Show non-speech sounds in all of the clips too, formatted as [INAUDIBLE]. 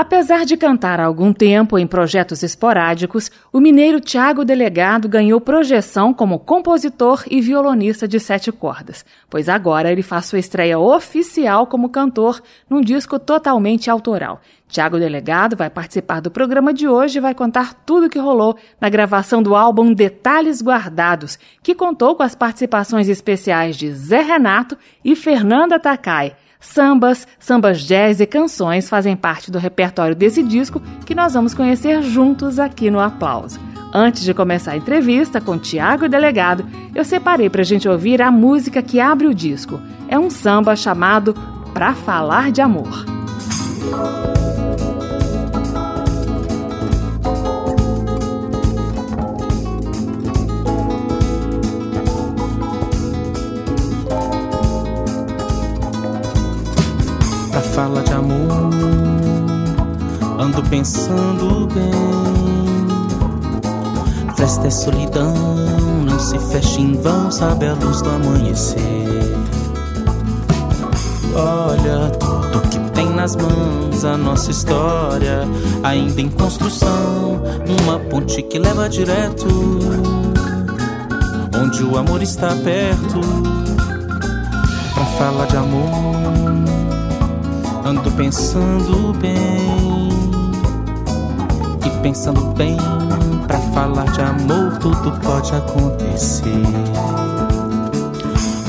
Apesar de cantar há algum tempo em projetos esporádicos, o mineiro Tiago Delegado ganhou projeção como compositor e violonista de sete cordas, pois agora ele faz sua estreia oficial como cantor num disco totalmente autoral. Tiago Delegado vai participar do programa de hoje e vai contar tudo o que rolou na gravação do álbum Detalhes Guardados, que contou com as participações especiais de Zé Renato e Fernanda Takai. Sambas, sambas jazz e canções fazem parte do repertório desse disco que nós vamos conhecer juntos aqui no Aplauso. Antes de começar a entrevista com Tiago Delegado, eu separei para a gente ouvir a música que abre o disco. É um samba chamado Pra Falar de Amor. Fala de amor, ando pensando bem. Festa é solidão, não se fecha em vão, sabe a luz do amanhecer. Olha tudo que tem nas mãos, a nossa história, ainda em construção, uma ponte que leva direto, onde o amor está perto, pra falar de amor Ando pensando bem e pensando bem para falar de amor tudo pode acontecer.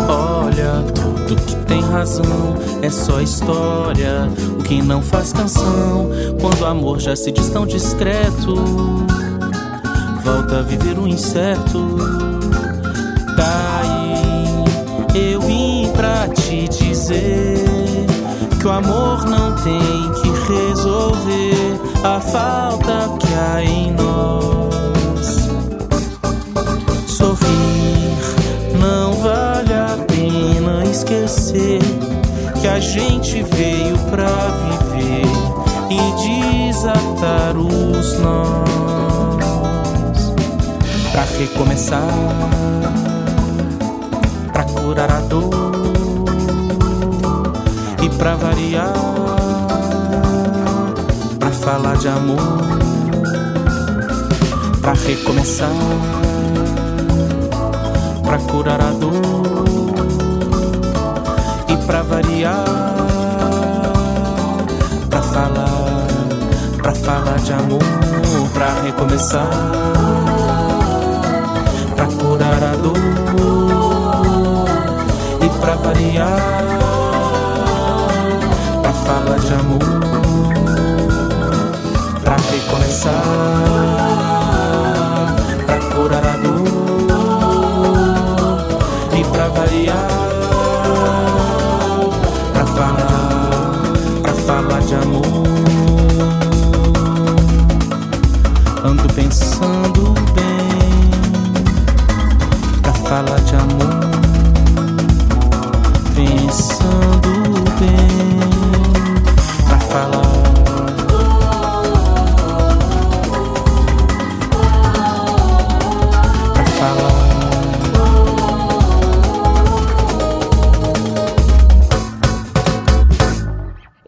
Olha, tudo que tem razão é só história. O que não faz canção quando o amor já se diz tão discreto. Volta a viver o um incerto. Daí eu vim pra te dizer que o amor não tem que resolver a falta que há em nós. Sorrir não vale a pena esquecer que a gente veio pra viver e desatar os nós pra recomeçar, pra curar a dor pra variar, pra falar de amor, pra recomeçar, pra curar a dor e pra variar, pra falar, pra falar de amor, pra recomeçar, pra curar a dor e pra variar fala de amor. Pra recomeçar,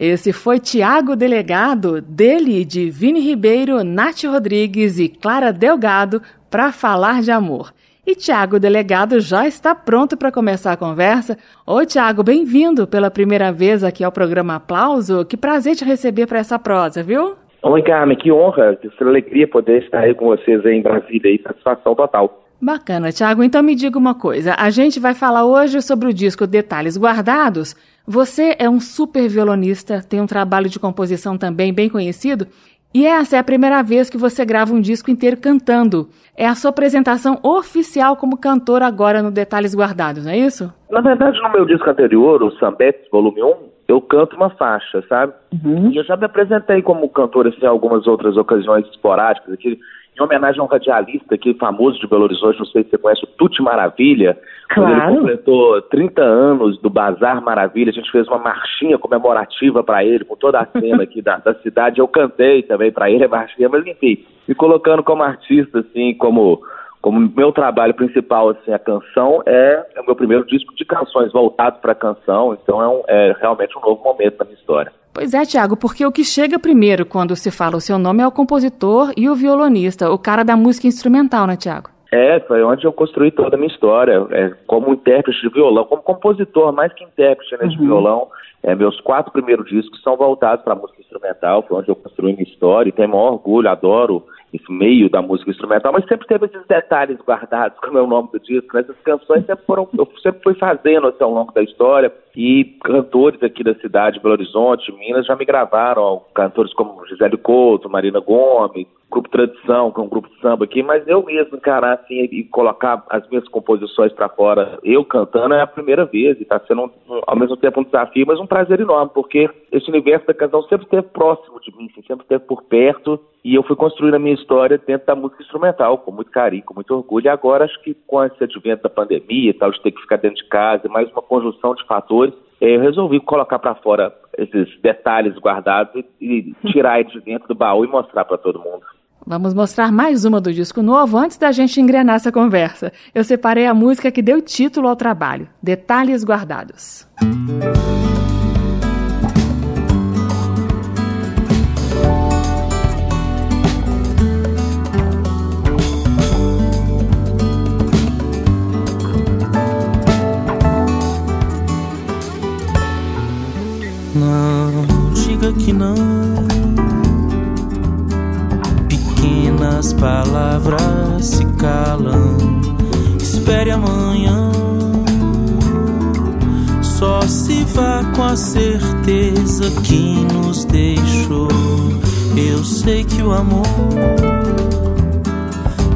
Esse foi Tiago Delegado, dele de Vini Ribeiro, Nath Rodrigues e Clara Delgado, para falar de amor. E Tiago Delegado já está pronto para começar a conversa. Oi, Tiago, bem-vindo pela primeira vez aqui ao programa Aplauso. Que prazer te receber para essa prosa, viu? Oi, Carmen, que honra, que alegria poder estar aí com vocês aí em Brasília, satisfação total. Bacana, Tiago. Então me diga uma coisa. A gente vai falar hoje sobre o disco Detalhes Guardados. Você é um super violonista, tem um trabalho de composição também bem conhecido. E essa é a primeira vez que você grava um disco inteiro cantando. É a sua apresentação oficial como cantor agora no Detalhes Guardados, não é isso? Na verdade, no meu disco anterior, o Sambetes Volume 1, eu canto uma faixa, sabe? Uhum. E eu já me apresentei como cantor assim, em algumas outras ocasiões esporádicas. Aqui, em homenagem a um radialista aqui famoso de Belo Horizonte, não sei se você conhece, o Tuti Maravilha. Claro. Quando ele completou 30 anos do Bazar Maravilha, a gente fez uma marchinha comemorativa para ele, com toda a cena aqui da, da cidade. Eu cantei também para ele a marchinha, mas enfim, me colocando como artista, assim, como como meu trabalho principal, assim, a canção é, é o meu primeiro disco de canções voltado para a canção, então é, um, é realmente um novo momento na minha história. Pois é, Tiago, porque o que chega primeiro quando se fala o seu nome é o compositor e o violonista, o cara da música instrumental, né, Tiago? É, foi onde eu construí toda a minha história, é, como intérprete de violão, como compositor, mais que intérprete né, de uhum. violão. É, meus quatro primeiros discos são voltados para a música instrumental, foi onde eu construí minha história e tenho maior orgulho, adoro esse meio da música instrumental, mas sempre teve esses detalhes guardados, como é o nome do disco. Né? Essas canções sempre foram, eu sempre fui fazendo assim, ao longo da história, e cantores aqui da cidade, Belo Horizonte, Minas, já me gravaram, cantores como Gisele Couto, Marina Gomes, Grupo Tradição, que é um grupo de samba aqui, mas eu mesmo encarar assim e colocar as minhas composições para fora, eu cantando, é a primeira vez, e está sendo um, ao mesmo tempo um desafio, mas um prazer enorme, porque esse universo da canção sempre esteve próximo de mim, assim, sempre esteve por perto, e eu fui construindo a minha história dentro da música instrumental, com muito carinho, com muito orgulho. E agora acho que com esse advento da pandemia e tal, de ter que ficar dentro de casa, mais uma conjunção de fatores, eu resolvi colocar para fora esses detalhes guardados e, e tirar eles de dentro do baú e mostrar para todo mundo. Vamos mostrar mais uma do disco novo antes da gente engrenar essa conversa. Eu separei a música que deu título ao trabalho, Detalhes Guardados. Não diga que não. Pequenas palavras se calam. Espere amanhã. Só se vá com a certeza que nos deixou. Eu sei que o amor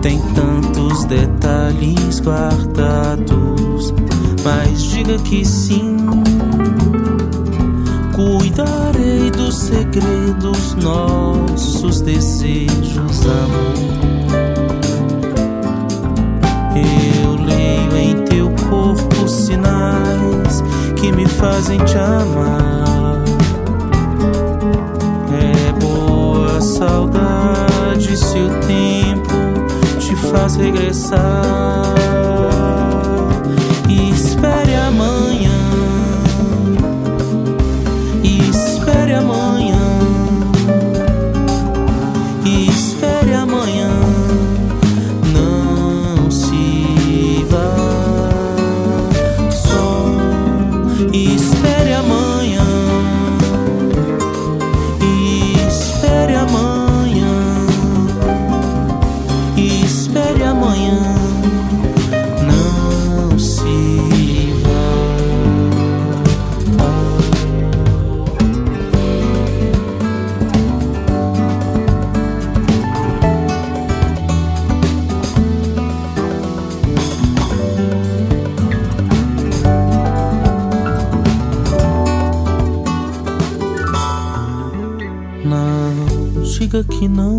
tem tantos detalhes guardados, mas diga que sim Cuidarei dos segredos, nossos desejos, amor. Eu leio em teu corpo sinais que me fazem te amar. É boa saudade se o tempo te faz regressar. Que não.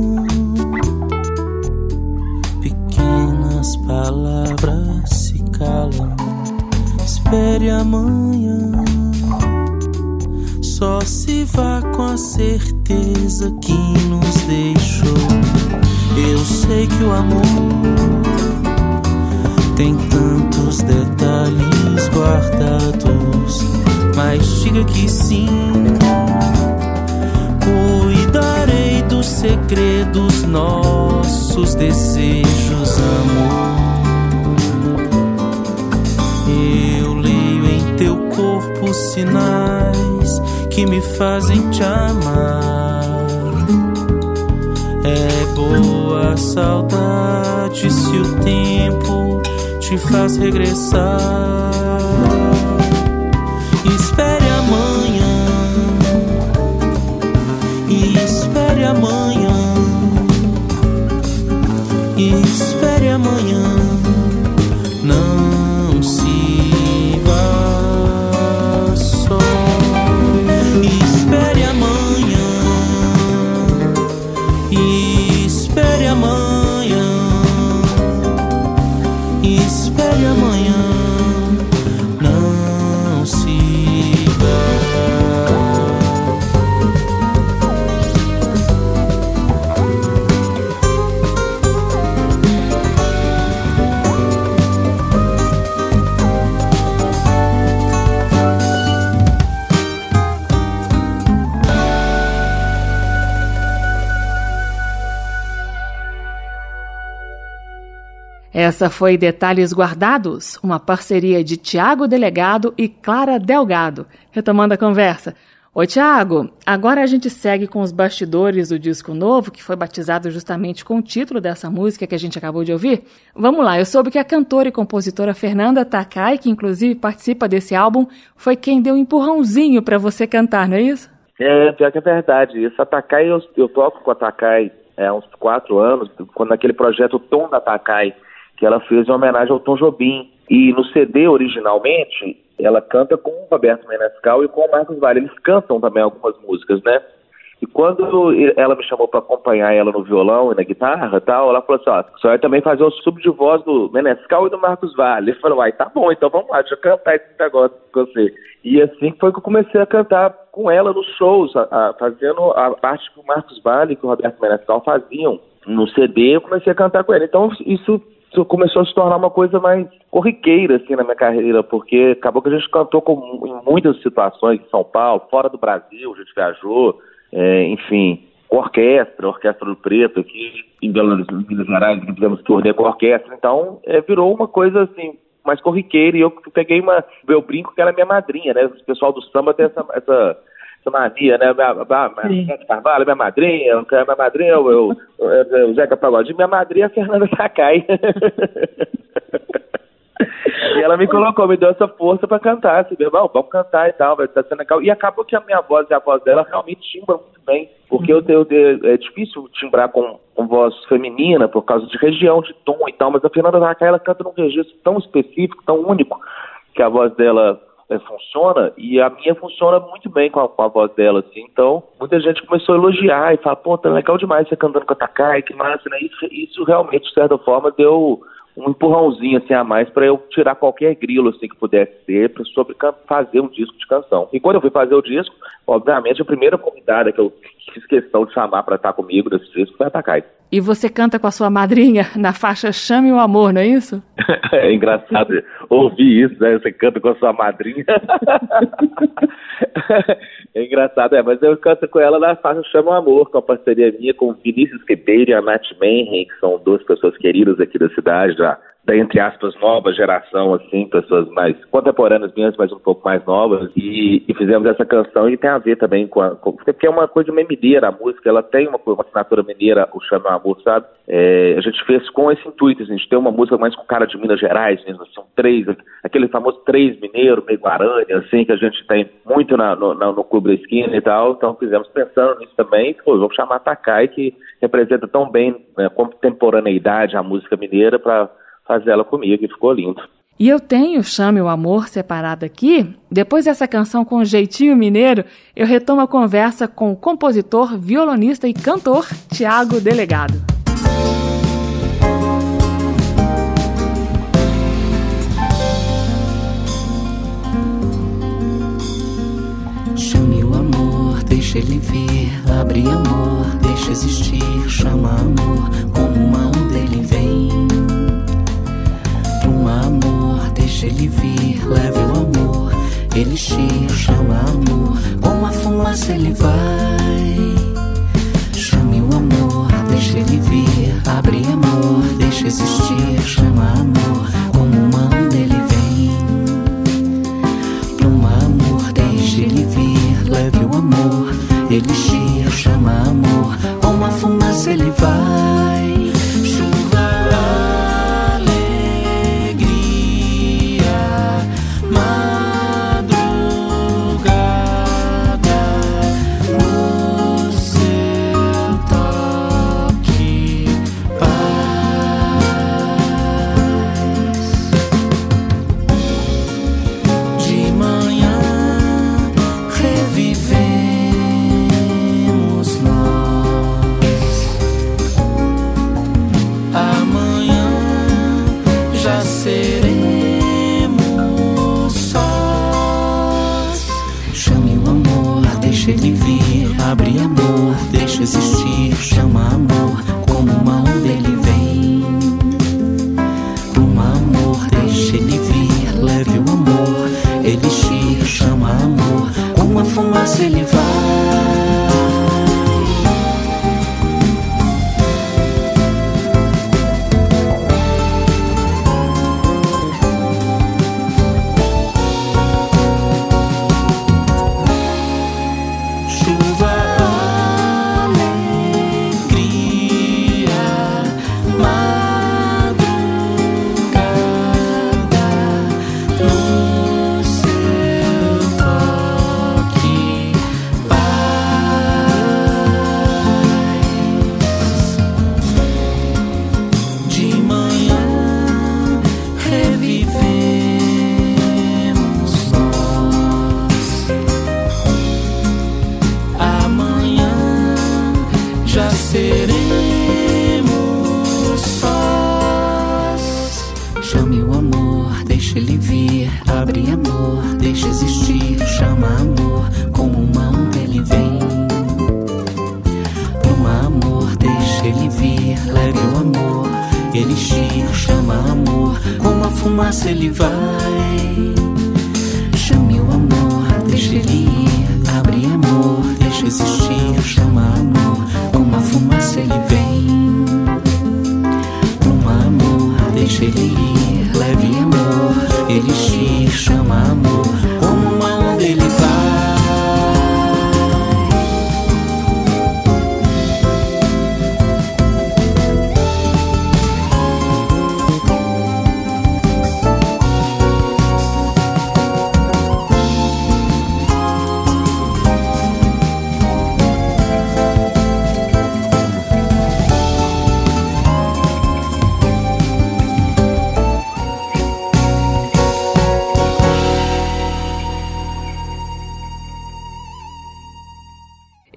Essa foi Detalhes Guardados, uma parceria de Tiago Delegado e Clara Delgado. Retomando a conversa. Ô Tiago, agora a gente segue com os bastidores do disco novo, que foi batizado justamente com o título dessa música que a gente acabou de ouvir. Vamos lá, eu soube que a cantora e compositora Fernanda Takai, que inclusive participa desse álbum, foi quem deu um empurrãozinho para você cantar, não é isso? É, pior que é verdade. Essa Takai, eu, eu toco com a Takai é, há uns quatro anos, quando naquele projeto Tom da Takai, que ela fez em homenagem ao Tom Jobim. E no CD, originalmente, ela canta com o Roberto Menescal e com o Marcos Vale. Eles cantam também algumas músicas, né? E quando ela me chamou para acompanhar ela no violão e na guitarra tal, ela falou assim, ó, só vai também fazer o sub de voz do Menescal e do Marcos Vale. Eu falei, uai, tá bom, então vamos lá, deixa eu cantar esse negócio com você. E assim foi que eu comecei a cantar com ela nos shows, a, a, fazendo a parte que o Marcos Vale e que o Roberto Menescal faziam no CD, eu comecei a cantar com ela. Então isso isso começou a se tornar uma coisa mais corriqueira assim na minha carreira, porque acabou que a gente cantou com, em muitas situações em São Paulo, fora do Brasil, a gente viajou, é, enfim, com orquestra, orquestra do Preto aqui em Minas Gerais, fizemos turnê com orquestra, então é, virou uma coisa assim mais corriqueira e eu peguei uma, eu brinco que ela é minha madrinha, né? O pessoal do samba tem essa essa mania, né? Minha, minha, minha Carvalho, minha madrinha, minha madrinha, eu, eu, o Zeca Pagodinho, minha madrinha é a Fernanda Sakai. [LAUGHS] e ela me colocou, me deu essa força para cantar, assim, irmão, vamos cantar e tal, vai estar sendo legal. E acabou que a minha voz e a voz dela realmente timbram muito bem, porque eu, eu, eu, é difícil timbrar com, com voz feminina por causa de região, de tom e tal, mas a Fernanda Sakai, ela canta num registro tão específico, tão único, que a voz dela é, funciona e a minha funciona muito bem com a, com a, voz dela, assim. Então, muita gente começou a elogiar e falar, pô, tá legal demais você cantando com a Takai, que massa, né? Isso, isso realmente, de certa forma, deu um empurrãozinho assim a mais para eu tirar qualquer grilo assim que pudesse ser sobre fazer um disco de canção. E quando eu fui fazer o disco, obviamente a primeira convidada que eu fiz questão de chamar para estar comigo nesse disco foi a Takai. E você canta com a sua madrinha na faixa Chame o Amor, não é isso? [LAUGHS] é engraçado ouvir isso, né? Você canta com a sua madrinha. [LAUGHS] é engraçado, é, mas eu canto com ela na faixa Chame o Amor, com a parceria minha com o Vinícius Ribeiro e a Nath Menren, que são duas pessoas queridas aqui da cidade, já da entre aspas nova geração assim pessoas mais contemporâneas minhas mas um pouco mais novas e, e fizemos essa canção e tem a ver também com, a, com porque é uma coisa meio mineira a música ela tem uma, uma assinatura mineira o chama amor sabe? É, a gente fez com esse intuito a gente tem uma música mais com cara de Minas Gerais mesmo assim, três aquele famoso três mineiro meio guarani assim que a gente tem muito na, no, na, no clube da esquina e tal então fizemos pensando nisso também pô, vamos chamar Takai que representa tão bem né, contemporaneidade a música mineira para fazer ela comigo e ficou lindo. E eu tenho Chame o Amor separado aqui. Depois dessa canção com jeitinho mineiro, eu retomo a conversa com o compositor, violonista e cantor Tiago Delegado. Chame o amor, deixa ele vir, abre amor, deixa existir, chama amor, como uma Deixa ele vir, leve o amor. Ele te chama amor, como a fumaça ele vai. Chame o amor, deixa ele vir, abre amor, deixa existir, chama amor, como uma onda ele vem. Pluma amor, deixa ele vir, leve o amor, ele te chama amor, como a fumaça ele vai.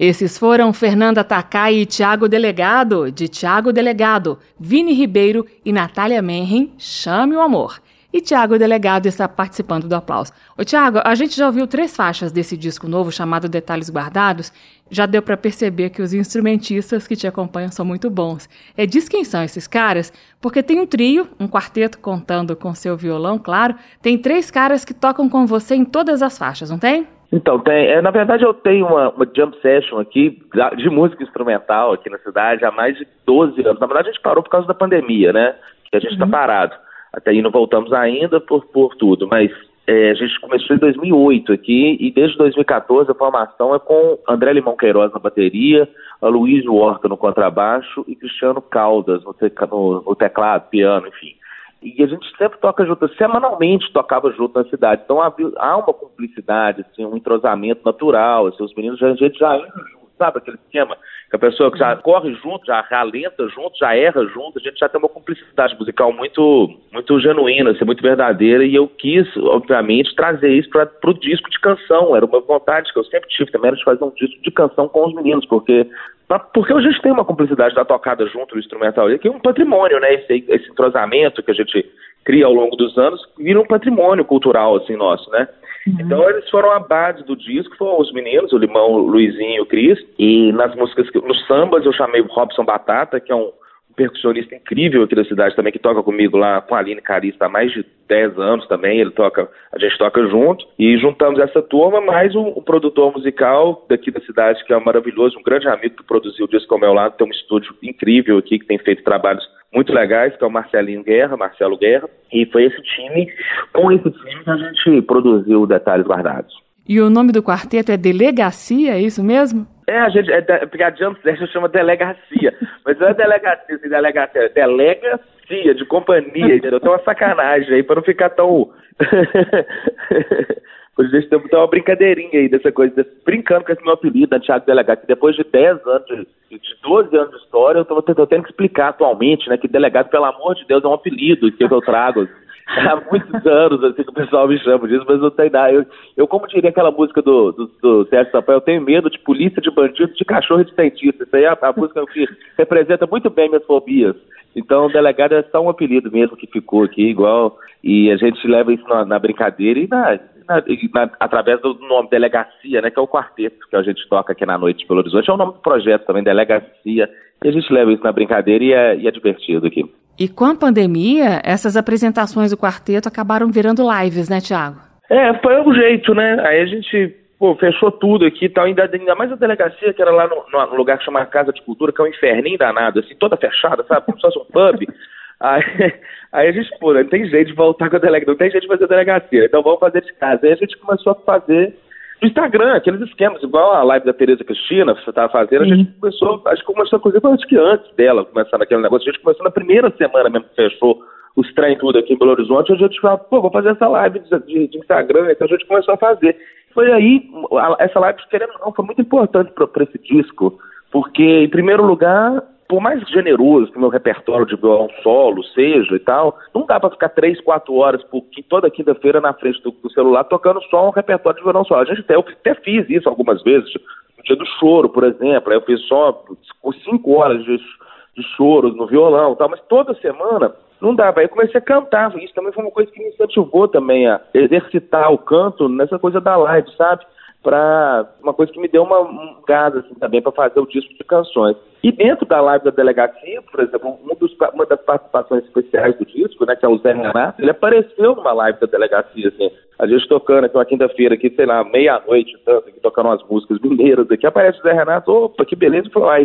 Esses foram Fernanda Takai e Tiago Delegado, de Tiago Delegado, Vini Ribeiro e Natália Menren, Chame o Amor. E Tiago Delegado está participando do aplauso. Ô Tiago, a gente já ouviu três faixas desse disco novo chamado Detalhes Guardados. Já deu para perceber que os instrumentistas que te acompanham são muito bons. É, diz quem são esses caras, porque tem um trio, um quarteto contando com seu violão, claro. Tem três caras que tocam com você em todas as faixas, não tem? Então, tem, é, na verdade eu tenho uma, uma jump session aqui de música instrumental aqui na cidade há mais de 12 anos. Na verdade a gente parou por causa da pandemia, né? Que a gente está uhum. parado. Até aí não voltamos ainda por, por tudo, mas é, a gente começou em 2008 aqui e desde 2014 a formação é com André Limão Queiroz na bateria, a Luiz Horta no contrabaixo e Cristiano Caldas no teclado, piano, enfim. E a gente sempre toca junto, semanalmente tocava junto na cidade. Então há uma cumplicidade, assim, um entrosamento natural. Assim, os meninos já, a gente já sabe aquele esquema? Que a pessoa que já uhum. corre junto, já ralenta junto, já erra junto, a gente já tem uma cumplicidade musical muito, muito genuína, assim, muito verdadeira, e eu quis, obviamente, trazer isso para o disco de canção. Era uma vontade que eu sempre tive também, era de fazer um disco de canção com os meninos, porque porque a gente tem uma cumplicidade da tocada junto do instrumental, que é um patrimônio, né? Esse, esse entrosamento que a gente cria ao longo dos anos vira um patrimônio cultural, assim, nosso, né? Uhum. Então eles foram a base do disco, foram os meninos, o Limão, o Luizinho e o Cris, e nas músicas, nos sambas eu chamei o Robson Batata, que é um percussionista incrível aqui da cidade também, que toca comigo lá com a Aline Carista há mais de 10 anos também, ele toca, a gente toca junto, e juntamos essa turma, mais um, um produtor musical daqui da cidade, que é maravilhoso, um grande amigo que produziu o disco ao meu lado, tem um estúdio incrível aqui, que tem feito trabalhos muito legais, que é o Marcelinho Guerra, Marcelo Guerra, e foi esse time, com esse time que a gente produziu Detalhes Guardados. E o nome do quarteto é Delegacia, é isso mesmo? É, a gente, é, porque a Jump chama Delegacia, mas não é Delegacia, assim, Delegacia, é Delegacia, de companhia, entendeu? Tem uma sacanagem aí, pra não ficar tão... Hoje a gente tem uma brincadeirinha aí dessa coisa, desse, brincando com esse meu apelido, né, Thiago Delegado, que depois de 10 anos, de, de 12 anos de história, eu tô, tô tendo que explicar atualmente, né, que delegado, pelo amor de Deus, é um apelido que eu trago [LAUGHS] há muitos anos, assim, que o pessoal me chama disso, mas não tem nada. Eu, eu como diria aquela música do, do, do Sérgio Sampaio, eu tenho medo de polícia, de bandido, de cachorro e de cientista. Isso aí é a, a música que representa muito bem minhas fobias. Então, delegado é só um apelido mesmo que ficou aqui, igual, e a gente leva isso na, na brincadeira e na, na, na, através do nome Delegacia, né, que é o quarteto que a gente toca aqui na noite de Belo Horizonte. É o nome do projeto também, Delegacia, e a gente leva isso na brincadeira e é, e é divertido aqui. E com a pandemia, essas apresentações do quarteto acabaram virando lives, né, Tiago? É, foi um jeito, né? Aí a gente pô, fechou tudo aqui e tal, ainda, ainda mais a delegacia, que era lá no, no, lugar que chama Casa de Cultura, que é um inferninho danado, assim, toda fechada, sabe? Como se fosse um pub. [LAUGHS] Aí, aí a gente, pô, não tem jeito de voltar com a delegacia, não tem jeito de fazer a delegacia, então vamos fazer de casa. Aí a gente começou a fazer no Instagram, aqueles esquemas, igual a live da Tereza Cristina, que você estava fazendo, uhum. a gente começou, acho que começou a fazer, acho que antes dela começar naquele negócio, a gente começou na primeira semana mesmo que fechou os trem tudo aqui em Belo Horizonte, a gente falou, pô, vou fazer essa live de, de, de, Instagram, então a gente começou a fazer. Foi aí, essa live, querendo ou não, foi muito importante para esse disco, porque, em primeiro lugar, por mais generoso que o meu repertório de violão solo seja e tal, não dá para ficar três, quatro horas por, toda quinta-feira na frente do, do, celular tocando só um repertório de violão solo. A gente até, eu até fiz isso algumas vezes, no dia do choro, por exemplo, eu fiz só cinco horas de, de choros no violão tal, mas toda semana não dava. Aí eu comecei a cantar, isso também foi uma coisa que me incentivou também a exercitar o canto nessa coisa da live, sabe? Para uma coisa que me deu uma, um gás assim, também para fazer o disco de canções. E dentro da live da delegacia, por exemplo, um dos, uma das participações especiais do disco, né, que é o Zé Renato, ele apareceu numa live da delegacia, assim, a gente tocando aqui uma quinta-feira, aqui, sei lá, meia-noite, tanto, aqui, tocando umas músicas mineiras aqui, aparece o Zé Renato, opa, que beleza, e falou, ah,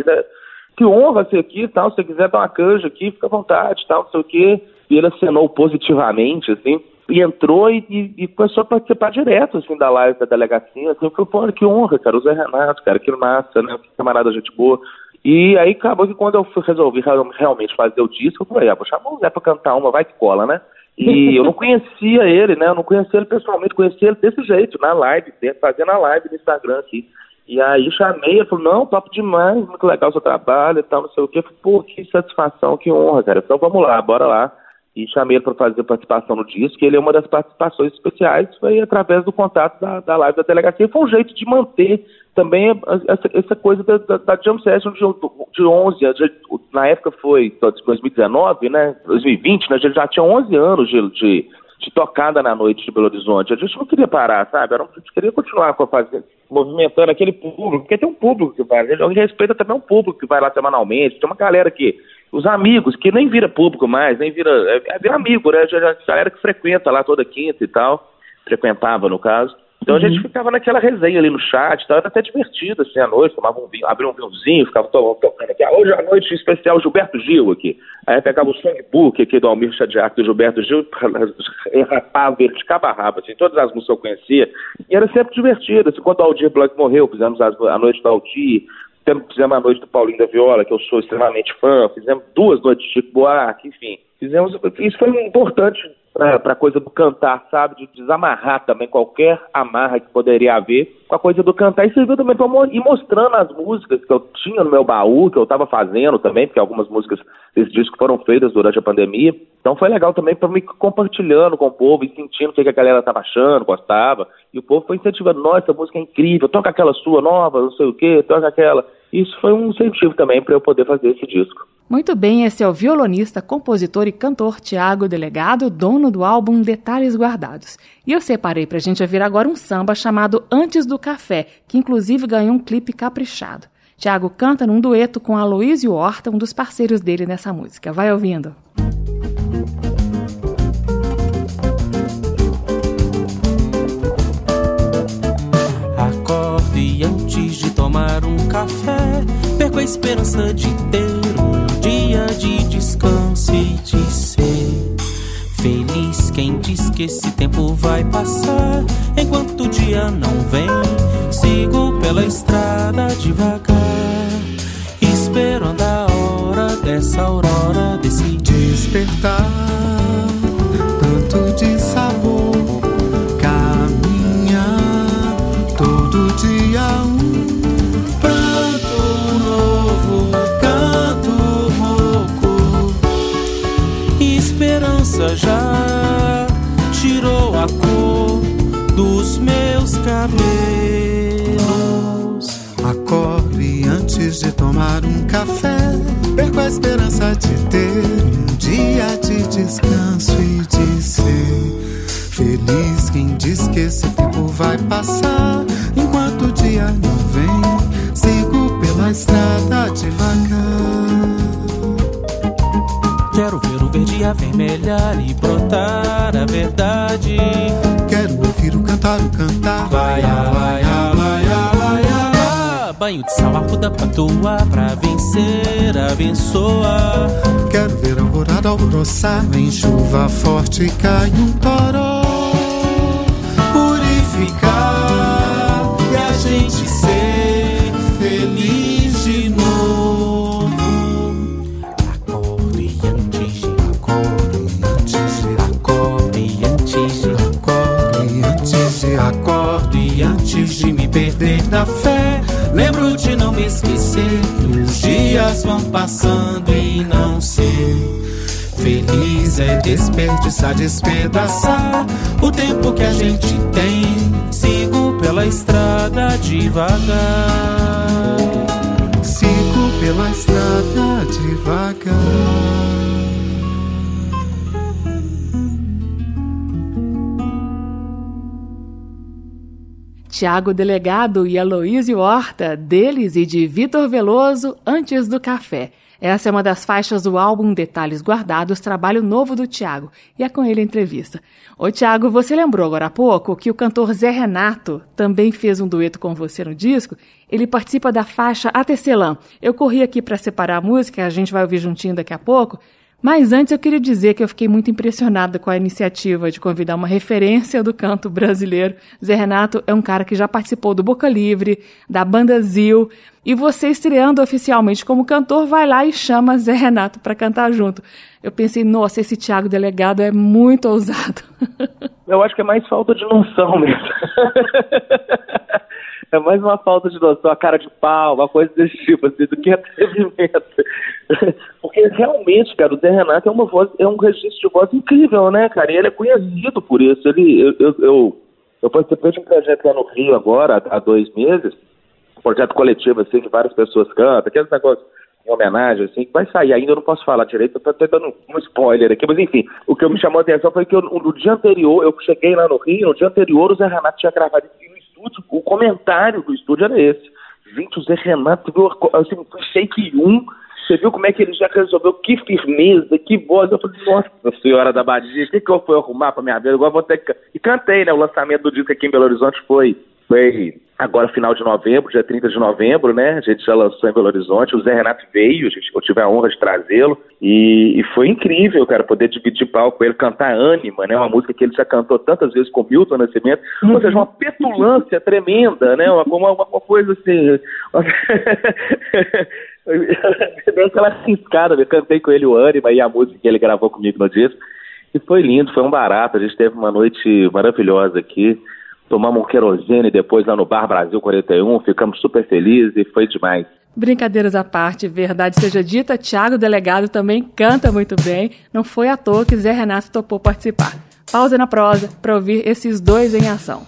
que honra ser aqui tal, se você quiser dar uma canja aqui, fica à vontade tal, não sei o quê. E ele acenou positivamente, assim, e entrou e, e, e, começou a participar direto, assim, da live da delegacia, assim, eu falei, pô, que honra, cara, o Zé Renato, cara, que massa, né, que camarada gente boa. E aí acabou que quando eu resolvi realmente fazer o disco, eu falei, ah, vou chamar o Zé pra cantar uma, vai que cola, né? E eu não conhecia ele, né, eu não conhecia ele pessoalmente, conhecia ele desse jeito, na live, fazendo a live no Instagram aqui. E aí chamei, ele falou, não, top demais, muito legal o seu trabalho e tal, não sei o quê. Eu falei, pô, que satisfação, que honra, cara. Então vamos lá, bora lá e chamei ele para fazer participação no disco, ele é uma das participações especiais, foi através do contato da, da live da delegacia, foi um jeito de manter também essa, essa coisa da, da, da Jam Session de, de 11, de, na época foi 2019, né, 2020, né, a gente já tinha 11 anos de, de, de, tocada na noite de Belo Horizonte, a gente não queria parar, sabe, a gente queria continuar com a fazer, movimentando aquele público, porque tem um público que vai, a gente respeita também um público que vai lá semanalmente, tem uma galera que os amigos, que nem vira público mais, nem vira. É, é vira amigo, né? Já, já, galera que frequenta lá toda quinta e tal. Frequentava, no caso. Então uhum. a gente ficava naquela resenha ali no chat, tal, era até divertido, assim, à noite, tomava um vinho, abria um vinhozinho, ficava tocando aqui, ah, hoje à noite especial Gilberto Gil aqui. Aí pegava o songbook aqui do Almir Chadiac do Gilberto Gil, [LAUGHS] rapava ele de cabo a rabo, assim, todas as músicas eu conhecia, e era sempre divertido, assim, quando o Aldir Blanc morreu, fizemos a noite do Aldir, fizemos a noite do Paulinho da Viola, que eu sou extremamente fã, fizemos duas noites de Chico Buarque, enfim. Fizemos, isso foi importante para a coisa do cantar, sabe? De desamarrar também qualquer amarra que poderia haver com a coisa do cantar. E serviu também para ir mostrando as músicas que eu tinha no meu baú, que eu estava fazendo também, porque algumas músicas desse disco foram feitas durante a pandemia. Então foi legal também para me compartilhando com o povo e sentindo o que, a galera estava achando, gostava. E o povo foi incentivando: nossa, essa música é incrível, toca aquela sua nova, não sei o quê, toca aquela. Isso foi um incentivo também para eu poder fazer esse disco. Muito bem, esse é o violonista, compositor e cantor Tiago Delegado, dono do álbum Detalhes Guardados. E eu separei para a gente ouvir agora um samba chamado Antes do Café, que inclusive ganhou um clipe caprichado. Tiago canta num dueto com Aloysio Horta, um dos parceiros dele nessa música. Vai ouvindo. Acorde tomar um café, perco a esperança de ter dia de descanso e de ser feliz. Quem diz que esse tempo vai passar enquanto o dia não vem? Sigo pela estrada devagar, esperando a hora dessa aurora desse despertar. Tanto de sabor, caminhar todo dia a esperança de ter um dia de descanso e de ser feliz. Quem diz que esse tempo vai passar enquanto o dia não vem, sigo pela estrada devagar. Quero ver o verde avermelhar e brotar a verdade. Quero ouvir o cantar, o cantar. Vai, vai, vai, vai, Banho de sal, arruda pra tua, pra vencer, abençoa. Quero ver a alvorada alvoroçar, vem chuva forte, cai um toró. Dias vão passando e não ser. Feliz é desperdiçar, despedaçar o tempo que a gente tem. Sigo pela estrada devagar. Sigo pela estrada devagar. Tiago Delegado e Aloísio Horta, deles e de Vitor Veloso, Antes do Café. Essa é uma das faixas do álbum Detalhes Guardados, trabalho novo do Tiago, e é com ele a entrevista. Ô Tiago, você lembrou agora há pouco que o cantor Zé Renato também fez um dueto com você no disco? Ele participa da faixa A Tecelã. Eu corri aqui para separar a música, a gente vai ouvir juntinho daqui a pouco, mas antes eu queria dizer que eu fiquei muito impressionada com a iniciativa de convidar uma referência do canto brasileiro. Zé Renato é um cara que já participou do Boca Livre, da Banda Zil, e você estreando oficialmente como cantor vai lá e chama Zé Renato para cantar junto. Eu pensei, nossa, esse Thiago Delegado é muito ousado. [LAUGHS] Eu acho que é mais falta de noção mesmo. [LAUGHS] é mais uma falta de noção, a cara de pau, uma coisa desse tipo, assim, do que [LAUGHS] atrevimento. Porque realmente, cara, o Zé Renato é uma voz, é um registro de voz incrível, né, cara? E ele é conhecido por isso. Ele, eu, eu, eu, eu participei de um projeto lá no Rio agora, há dois meses, um projeto coletivo, assim, que várias pessoas cantam, aqueles negócios em homenagem, assim, que vai sair ainda, eu não posso falar direito, eu tô até dando um spoiler aqui, mas enfim, o que me chamou a atenção foi que eu, no dia anterior, eu cheguei lá no Rio, no dia anterior o Zé Renato tinha gravado o comentário do estúdio era esse. Gente, o Zé Renato viu assim, foi shake 1, você viu como é que ele já resolveu, que firmeza, que voz. Eu falei, nossa senhora da Badia, o que, que eu fui arrumar pra minha vida? Agora vou ter que. E cantei, né? O lançamento do disco aqui em Belo Horizonte foi foi agora final de novembro, dia 30 de novembro, né? A gente já lançou em Belo Horizonte. O Zé Renato veio, a gente, eu tive a honra de trazê-lo. E, e, foi incrível, cara, poder dividir palco com ele, cantar Ânima, né? Uma música que ele já cantou tantas vezes com Milton Nascimento. Uhum. Ou seja, uma petulância tremenda, né? Uma, uma, uma coisa assim. [LAUGHS] Deu aquela arriscada, eu cantei com ele o Ânima e a música que ele gravou comigo no disco. E foi lindo, foi um barato. A gente teve uma noite maravilhosa aqui tomamos um querosene depois lá no Bar Brasil 41, ficamos super felizes e foi demais. Brincadeiras à parte, verdade seja dita, Thiago Delegado também canta muito bem. Não foi à toa que Zé Renato topou participar. Pausa na prosa para ouvir esses dois em ação.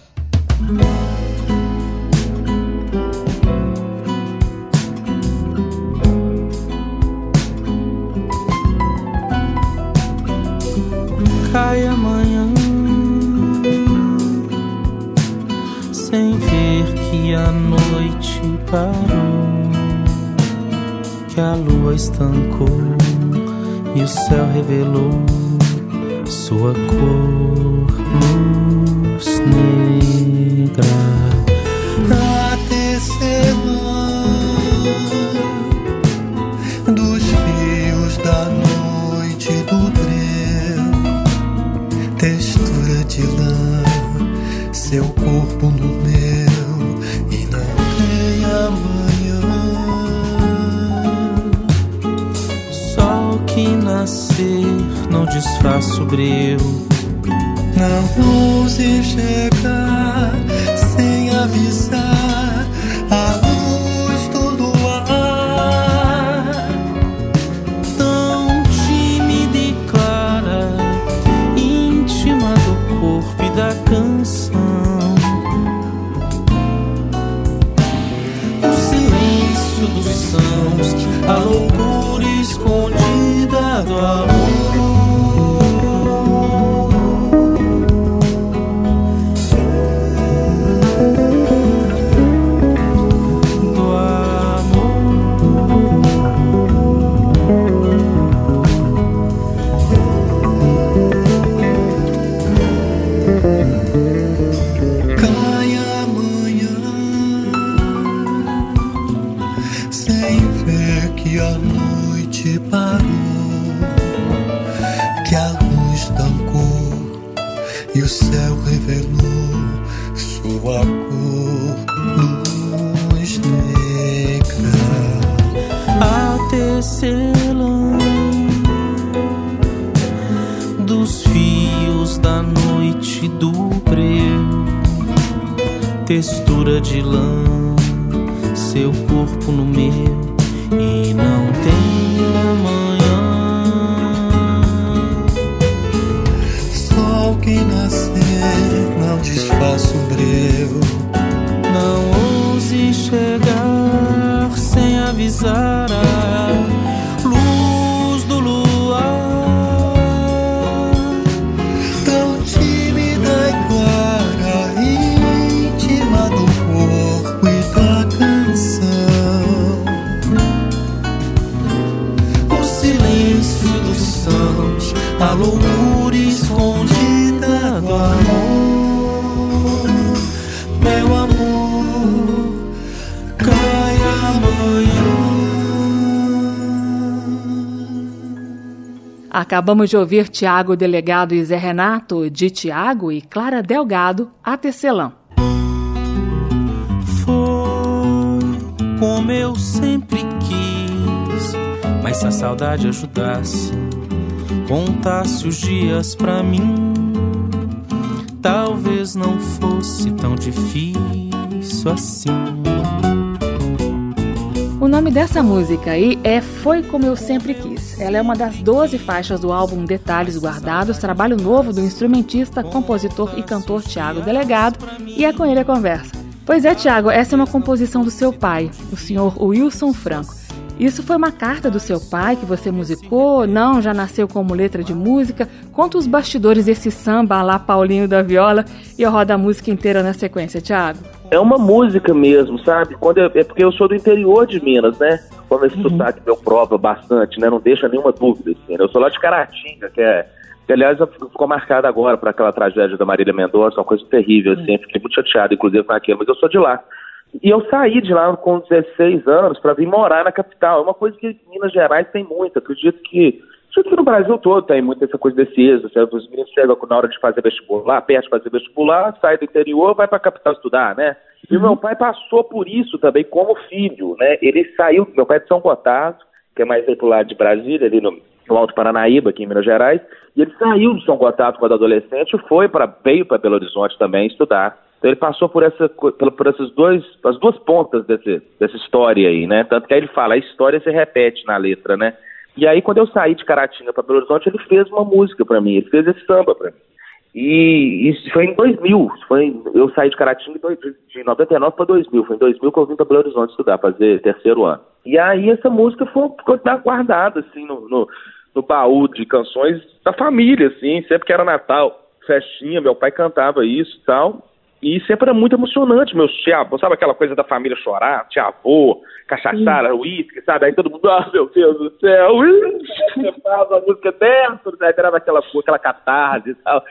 Cai a noite parou, que a lua estancou e o céu revelou sua cor luz negra. A tecelã dos fios da noite do breu, textura de lã, seu corpo no não desfaz sobre eu. Não ouse chegar sem avisar a luz do luar. Tão tímida e clara, íntima do corpo e da canção. O silêncio dos sãos, a loucura Acabamos de ouvir Tiago Delegado e Zé Renato, de Tiago e Clara Delgado, a tecelã. Foi como eu sempre quis, mas se a saudade ajudasse, contasse os dias pra mim, talvez não fosse tão difícil assim. O nome dessa música aí é Foi Como Eu Sempre Quis. Ela é uma das 12 faixas do álbum Detalhes Guardados, trabalho novo do instrumentista, compositor e cantor Tiago Delegado, e é com ele a conversa. Pois é, Tiago, essa é uma composição do seu pai, o senhor Wilson Franco. Isso foi uma carta do seu pai que você musicou? Não, já nasceu como letra de música? Conta os bastidores desse samba lá Paulinho da Viola e eu rodo a música inteira na sequência, Tiago. É uma música mesmo, sabe? Quando eu, é porque eu sou do interior de Minas, né? Como esse uhum. sotaque meu prova bastante, né? Não deixa nenhuma dúvida, assim. Né? Eu sou lá de Caratinga, que é que aliás ficou marcada agora por aquela tragédia da Marília Mendonça, uma coisa terrível, assim, uhum. fiquei muito chateado, inclusive, com aquilo, mas eu sou de lá. E eu saí de lá com 16 anos para vir morar na capital. É uma coisa que Minas Gerais tem muito. Acredito que, que no Brasil todo tem muito essa coisa desse êxodo. Os meninos chegam na hora de fazer vestibular, perto de fazer vestibular, sai do interior, vai para a capital estudar, né? E uhum. meu pai passou por isso também como filho, né? Ele saiu, meu pai é de São Gotardo, que é mais aí pro lado de Brasília, ali no, no Alto Paranaíba, aqui em Minas Gerais, e ele saiu de São Gotardo quando adolescente e foi para veio para Belo Horizonte também estudar. Então ele passou por essa por essas dois, as duas pontas desse, dessa história aí, né? Tanto que aí ele fala, a história se repete na letra, né? E aí quando eu saí de Caratinga para Belo Horizonte, ele fez uma música para mim, ele fez esse samba para mim. E isso foi em 2000, foi, eu saí de Caratinga de 99 para 2000, foi em 2000 que eu vim para Belo Horizonte estudar, fazer terceiro ano. E aí essa música foi, ficou guardada, assim, no, no, no baú de canções da família, assim, sempre que era Natal, festinha, meu pai cantava isso e tal, e sempre era muito emocionante, meus tia sabe aquela coisa da família chorar, tia avô, cachaçara, uísque, sabe? Aí todo mundo, ah, meu Deus do céu, cantava a música dentro, né? Era aquela, aquela catarse e tal.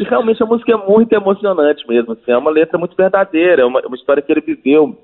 E realmente a música é muito emocionante mesmo, assim, é uma letra muito verdadeira, é uma, uma história que ele viveu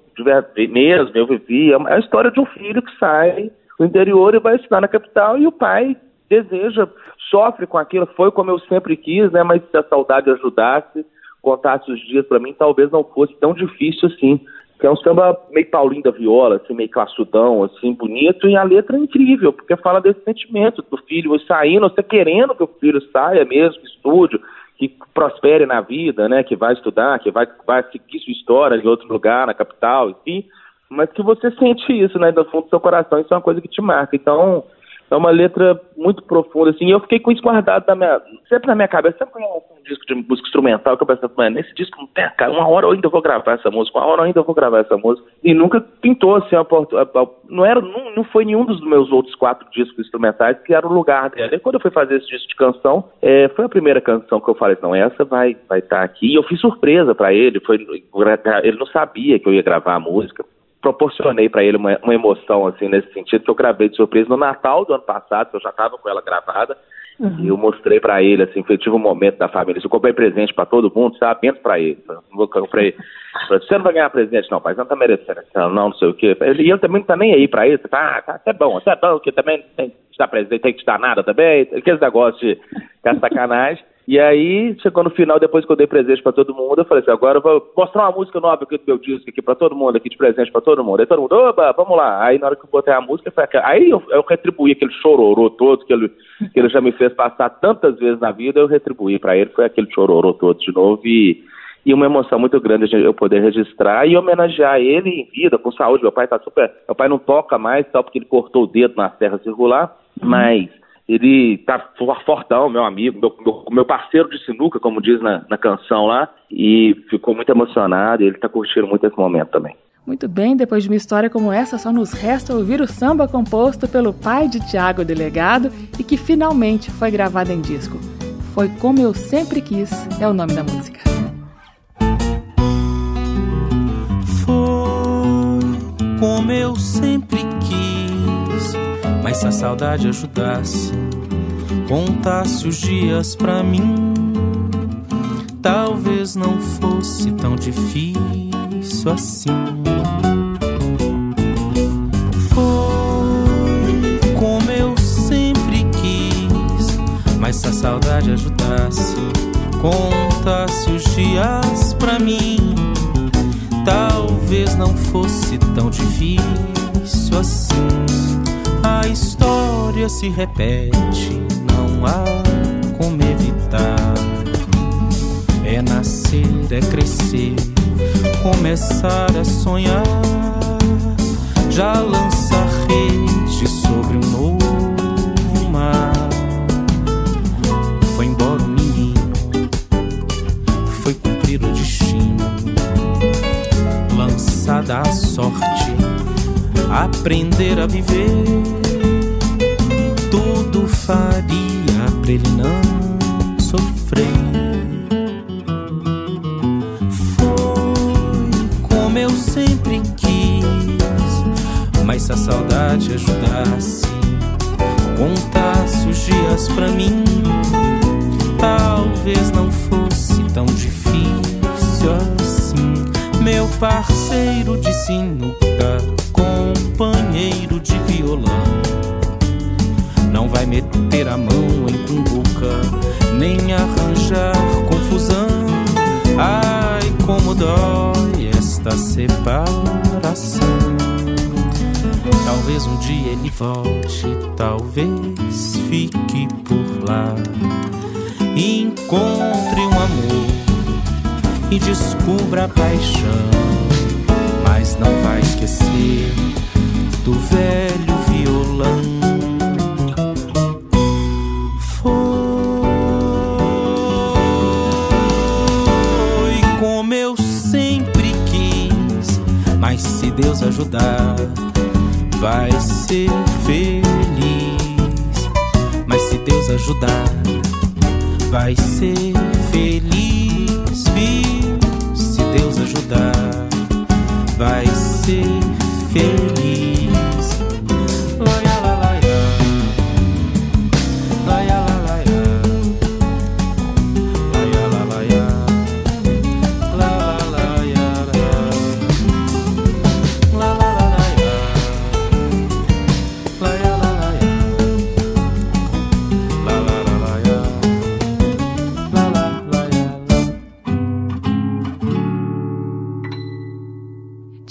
mesmo, eu vivi, é, é a história de um filho que sai do interior e vai estudar na capital e o pai deseja, sofre com aquilo, foi como eu sempre quis, né? Mas se a saudade ajudasse, contasse os dias para mim, talvez não fosse tão difícil assim. Que é um samba meio Paulinho da Viola, assim, meio classudão, assim, bonito, e a letra é incrível, porque fala desse sentimento do filho saindo, você querendo que o filho saia mesmo, estude, que prospere na vida, né, que vai estudar, que vai, vai seguir sua história em outro lugar, na capital, enfim, mas que você sente isso, né, do fundo do seu coração, isso é uma coisa que te marca. Então, é uma letra muito profunda, assim, e eu fiquei com isso guardado na minha, sempre na minha cabeça, sempre com um disco de música instrumental, que eu pensava, mano, nesse disco não tem, cara, uma hora eu ainda vou gravar essa música, uma hora eu ainda vou gravar essa música, e nunca pintou, assim, a, a, não era, não, não foi nenhum dos meus outros quatro discos instrumentais que era o lugar dela, e quando eu fui fazer esse disco de canção, é, foi a primeira canção que eu falei, não, essa vai vai estar tá aqui, e eu fiz surpresa para ele, foi, ele não sabia que eu ia gravar a música, proporcionei para ele uma, uma, emoção assim nesse sentido que eu gravei de surpresa no Natal do ano passado, que eu já estava com ela gravada. Uhum. E eu mostrei para ele, assim, foi, tive um momento da família. Eu comprei presente para todo mundo, sabe? Menos para ele. Eu comprei. Você não vai ganhar presente, não, pai. Você não tá merecendo. Não, não, não sei o quê. E eu também não tá nem aí para isso. Tá, ah, tá, é bom, é bom, que também tem que estar presente, tem que estar nada também. Aqueles negócios de, de sacanagem. E aí, chegou no final, depois que eu dei presente para todo mundo, eu falei assim, agora eu vou mostrar uma música nova aqui do meu disco aqui para todo mundo, aqui de presente para todo mundo. Aí todo mundo, oba, vamos lá. Aí na hora que eu botei a música, foi aquela... aí eu, eu retribuí aquele chororô todo que ele, que ele já me fez passar tantas vezes na vida, eu retribuí para ele, foi aquele chororô todo de novo e, e uma emoção muito grande eu poder registrar e homenagear ele em vida, com saúde. Meu pai tá super, meu pai não toca mais, só porque ele cortou o dedo na serra circular, mas ele tá fortão, meu amigo, meu, meu, parceiro de sinuca, como diz na, na canção lá, e ficou muito emocionado e ele tá curtindo muito esse momento também. Muito bem, depois de uma história como essa, só nos resta ouvir o samba composto pelo pai de Tiago Delegado e que finalmente foi gravado em disco. Foi Como Eu Sempre Quis, é o nome da música. Foi como eu sempre quis mas se a saudade ajudasse, contasse os dias pra mim, talvez não fosse tão difícil assim. Foi como eu sempre quis, mas se a saudade ajudasse, contasse os dias pra mim, talvez não fosse tão difícil assim. A história se repete não há como evitar. É nascer, é crescer, começar a sonhar. Já lançar rede sobre um novo mar. Foi embora o menino, foi cumprir o destino. Lançada a sorte, aprender a viver. Tudo faria pra ele não sofrer. Foi como eu sempre quis, mas se a saudade ajudasse, contasse os dias pra mim, talvez não fosse tão difícil assim. Meu parceiro de sinuca, companheiro de violão não vai meter a mão em cumbuca, nem arranjar confusão. Ai, como dói esta separação. Talvez um dia ele volte, talvez fique por lá. Encontre um amor e descubra a paixão, mas não vai esquecer do velho violão. Deus ajudar, vai ser feliz. Mas se Deus ajudar, vai ser feliz. Se Deus ajudar, vai ser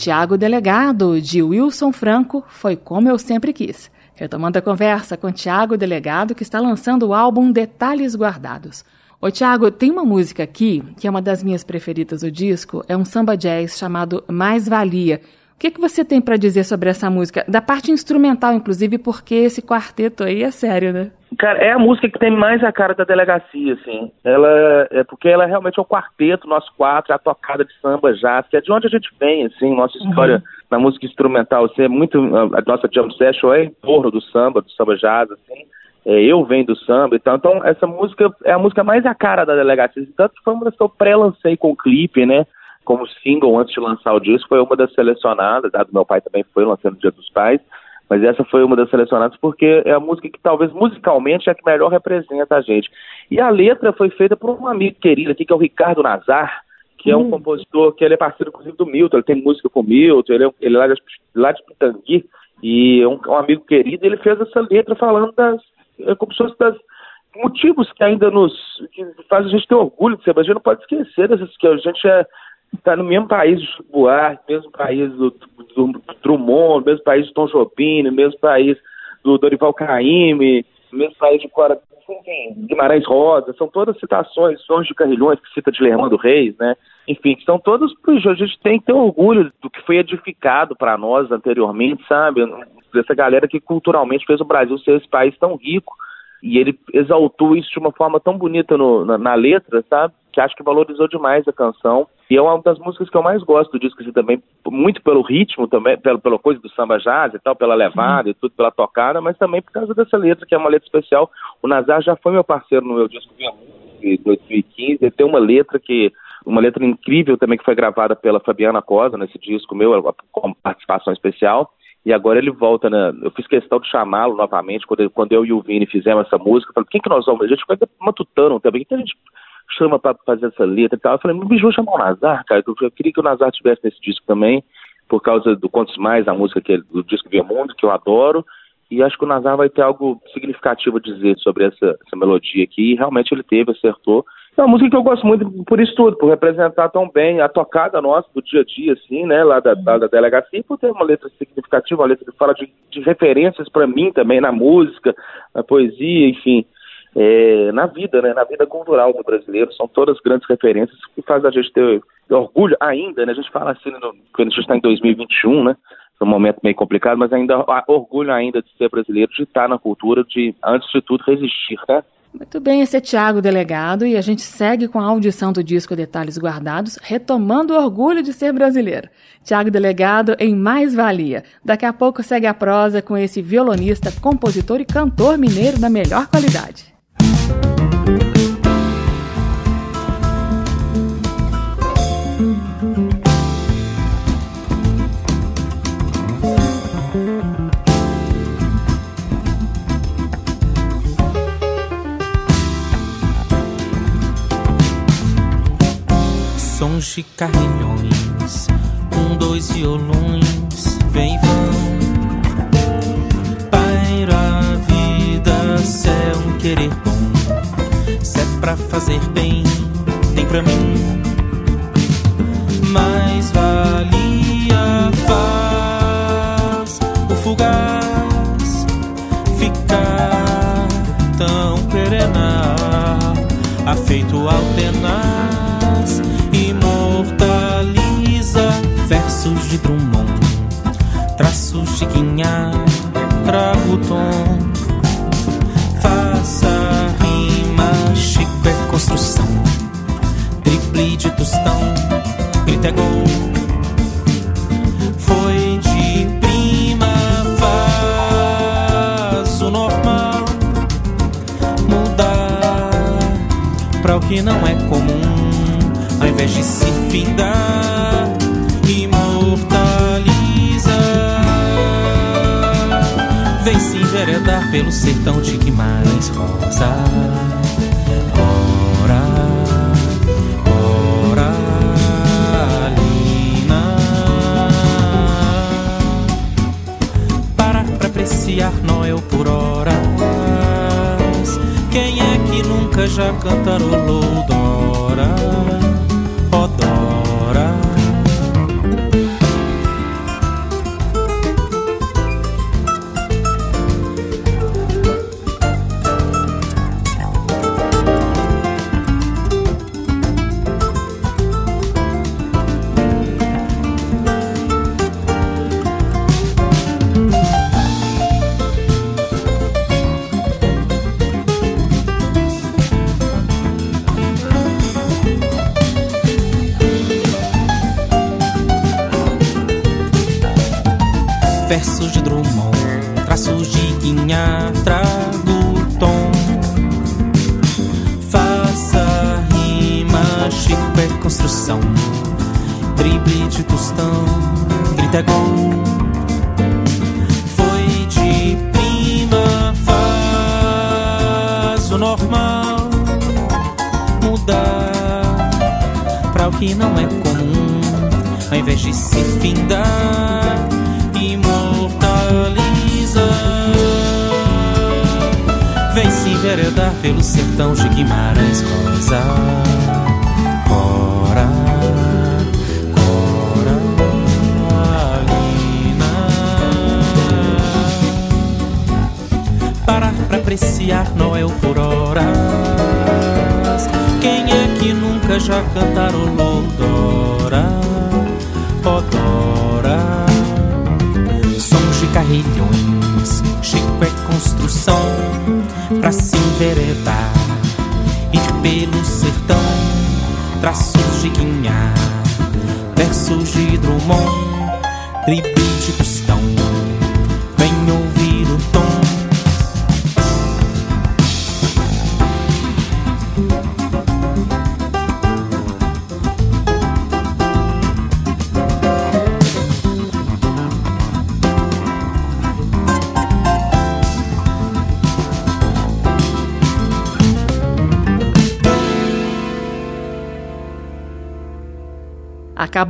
Tiago Delegado, de Wilson Franco, foi como eu sempre quis. Retomando a conversa com Tiago Delegado, que está lançando o álbum Detalhes Guardados. Ô Tiago, tem uma música aqui, que é uma das minhas preferidas do disco, é um samba jazz chamado Mais Valia. O que, que você tem para dizer sobre essa música? Da parte instrumental, inclusive, porque esse quarteto aí é sério, né? Cara, é a música que tem mais a cara da delegacia, assim. Ela é porque ela realmente é o quarteto, nós quatro, a tocada de samba jazz, que é de onde a gente vem, assim, nossa uhum. história uhum. na música instrumental, assim, é muito a nossa jam session é em torno do samba, do samba jazz, assim. É, eu venho do samba e tal. Então, essa música é a música mais a cara da delegacia. Tanto que foi uma das que eu pré-lancei com o clipe, né? Como single antes de lançar o disco, foi uma das selecionadas. A do meu pai também foi lançando no Dia dos Pais mas essa foi uma das selecionadas porque é a música que talvez musicalmente é a que melhor representa a gente. E a letra foi feita por um amigo querido aqui, que é o Ricardo Nazar, que é um hum. compositor que ele é parceiro, inclusive, do Milton, ele tem música com o Milton, ele é, ele é lá, de, lá de Pitangui, e é um, um, amigo querido, ele fez essa letra falando das, é como se das motivos que ainda nos que faz a gente ter orgulho de ser, mas a gente não pode esquecer dessas que a gente é está no mesmo país do Buarque, mesmo país do, do, Drummond, mesmo país do Tom Jobim, mesmo país do Dorival Caymmi, mesmo país de Cora, enfim, Guimarães Rosa, são todas citações, sons de Carrilhões, que cita de Lermando Reis, né? Enfim, são todos, a gente tem que ter orgulho do que foi edificado para nós anteriormente, sabe? Dessa galera que culturalmente fez o Brasil ser esse país tão rico, e ele exaltou isso de uma forma tão bonita no, na, na, letra, sabe? Que acho que valorizou demais a canção. E é uma das músicas que eu mais gosto do disco, assim, também, muito pelo ritmo, também, pela, pela coisa do samba jazz e tal, pela levada e tudo, pela tocada, mas também por causa dessa letra, que é uma letra especial. O Nazar já foi meu parceiro no meu disco de 2015, ele tem uma letra que uma letra incrível também que foi gravada pela Fabiana Cosa nesse disco meu, com participação especial e agora ele volta, né? Eu fiz questão de chamá-lo novamente, quando, quando eu e o Vini fizemos essa música, eu falei, quem que nós vamos? A gente fica matutando também, quem que a gente chama para fazer essa letra e tal? Eu falei, me bicho, chamar o Nazar, cara, eu queria que o Nazar tivesse nesse disco também, por causa do Contos Mais, a música que, do disco Via Mundo, que eu adoro, e acho que o Nazar vai ter algo significativo a dizer sobre essa, essa melodia aqui, e realmente ele teve, acertou, é uma música que eu gosto muito por isso tudo, por representar tão bem a tocada nossa do dia a dia, assim, né, lá da, da, da delegacia, e por ter uma letra significativa, uma letra que fala de, de referências para mim também, na música, na poesia, enfim, é, na vida, né, na vida cultural do brasileiro, são todas grandes referências que faz a gente ter orgulho ainda, né, a gente fala assim, no, quando a gente está em 2021, né, é um momento meio complicado, mas ainda orgulho ainda de ser brasileiro, de estar na cultura, de, antes de tudo, resistir, né, muito bem, esse é Tiago Delegado e a gente segue com a audição do disco Detalhes Guardados, retomando o orgulho de ser brasileiro. Tiago Delegado em Mais Valia. Daqui a pouco segue a prosa com esse violonista, compositor e cantor mineiro da melhor qualidade. Sons de carrilhões, dois violões, vem vão. Paira a vida, se é um querer bom, se é pra fazer bem, tem pra mim. Mais valia faz o fugaz ficar tão perenal, afeito ao penar de Drummond, traços de Guignard, trago tom. Faça rima, Chico é construção, drible de tostão, grita é gol. Foi de prima, faz o normal, mudar pra o que não é comum, ao invés de se findar vem se enveredar pelo sertão de Guimarães Rosa. Ora, ora, Lina. Para pra apreciar Noel por horas. Quem é que nunca já cantarolou mudar para o que não é comum, ao invés de se findar imortaliza. Vem se enveredar pelo sertão de Guimarães Rosa. Cora, coralina. Parar pra apreciar Noel por horas. Nunca já cantarolou Dora? Oh, Dora carrilhões. Chico é construção pra se enveredar, ir pelo sertão, traços de guinhar, versos de Drummond, drible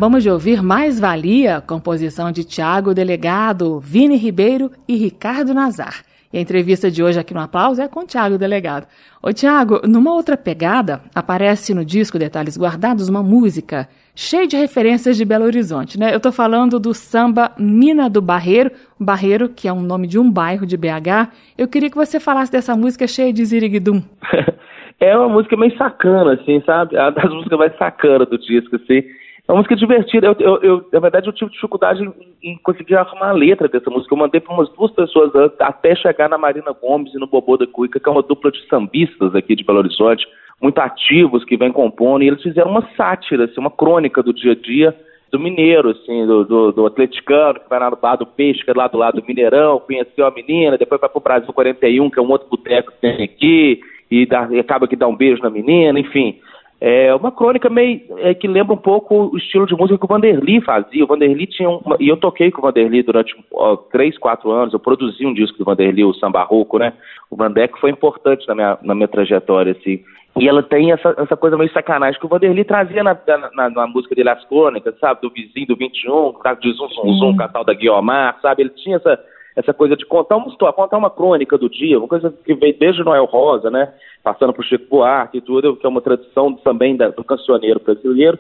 Acabamos de ouvir Mais Valia, composição de Tiago Delegado, Vini Ribeiro e Ricardo Nazar. E a entrevista de hoje aqui no Aplauso é com o Tiago Delegado. Ô Tiago, numa outra pegada, aparece no disco Detalhes Guardados uma música cheia de referências de Belo Horizonte, né? Eu tô falando do samba Mina do Barreiro, Barreiro, que é um nome de um bairro de BH. Eu queria que você falasse dessa música cheia de ziriguidum. [LAUGHS] é uma música meio sacana, assim, sabe? É uma das músicas mais sacanas do disco, assim. É uma música divertida. Eu, eu, eu, na verdade, eu tive dificuldade em, em, conseguir arrumar a letra dessa música. Eu mandei para umas duas pessoas até chegar na Marina Gomes e no Bobô da Cuica, que é uma dupla de sambistas aqui de Belo Horizonte, muito ativos, que vem compondo, e eles fizeram uma sátira, assim, uma crônica do dia a dia do mineiro, assim, do, do, do, atleticano, que vai lá no bar do Peixe, que é lá do lado do Mineirão, conheceu a menina, depois vai pro Brasil 41, que é um outro boteco que tem aqui, e, dá, e acaba que dá um beijo na menina, enfim. É uma crônica meio é, que lembra um pouco o estilo de música que o Vanderly fazia. O Vanderly tinha uma, e eu toquei com o Vanderly durante ó, três, quatro anos. Eu produzi um disco do Vanderly, o Samba Rouco, né? O Vandeck foi importante na minha, na minha trajetória, assim. E ela tem essa, essa coisa meio sacanagem que o Vanderly trazia na, na, na, música dele, as crônicas, sabe? Do vizinho do 21, de Zum Zum Zum, Catal da Guiomar, sabe? Ele tinha essa, essa coisa de contar uma história, contar uma crônica do dia, uma coisa que veio desde Noel Rosa, né? Passando por Chico Buarque e tudo, que é uma tradição também da, do cancioneiro brasileiro.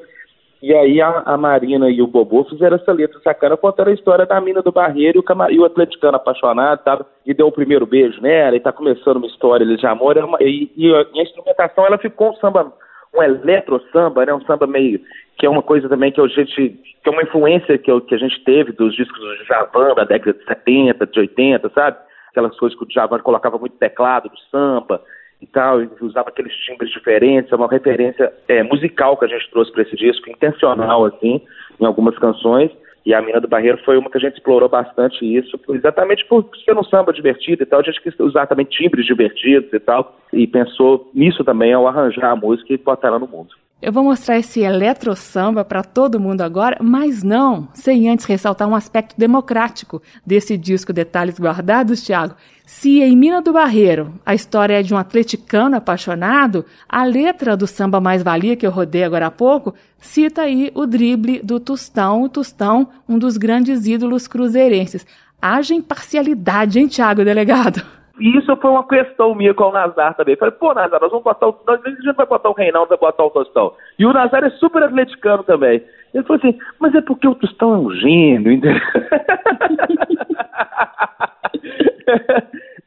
E aí a, a, Marina e o Bobô fizeram essa letra sacana contando a história da mina do Barreiro e o, e o atleticano apaixonado, e deu o primeiro beijo nela, e tá começando uma história de amor, uma, e, e, e, a instrumentação ela ficou um samba, um eletro samba, né? Um samba meio que é uma coisa também que a gente que é uma influência que, que a gente teve dos discos do Javan da década de 70, de 80, sabe? Aquelas coisas que o Javan colocava muito teclado do samba e tal, e usava aqueles timbres diferentes, é uma referência é, musical que a gente trouxe para esse disco, intencional, assim, em algumas canções. E a Mina do Barreiro foi uma que a gente explorou bastante isso, exatamente por ser um samba divertido e tal, a gente quis usar também timbres divertidos e tal, e pensou nisso também ao arranjar a música e botar ela no mundo. Eu vou mostrar esse eletro samba para todo mundo agora, mas não sem antes ressaltar um aspecto democrático desse disco Detalhes Guardados, Tiago. Se em Mina do Barreiro a história é de um atleticano apaixonado, a letra do samba Mais Valia, que eu rodei agora há pouco, cita aí o drible do Tostão, o Tostão, um dos grandes ídolos cruzeirenses. Haja imparcialidade, hein, Tiago, delegado? E isso foi uma questão minha com o Nazar também. Falei, pô, Nazar, nós vamos botar o. Nós, a gente vai botar o Reinaldo, vai botar o Tostão. E o Nazar é super atleticano também. Ele falou assim, mas é porque o Tostão é um gênio, entendeu? [LAUGHS]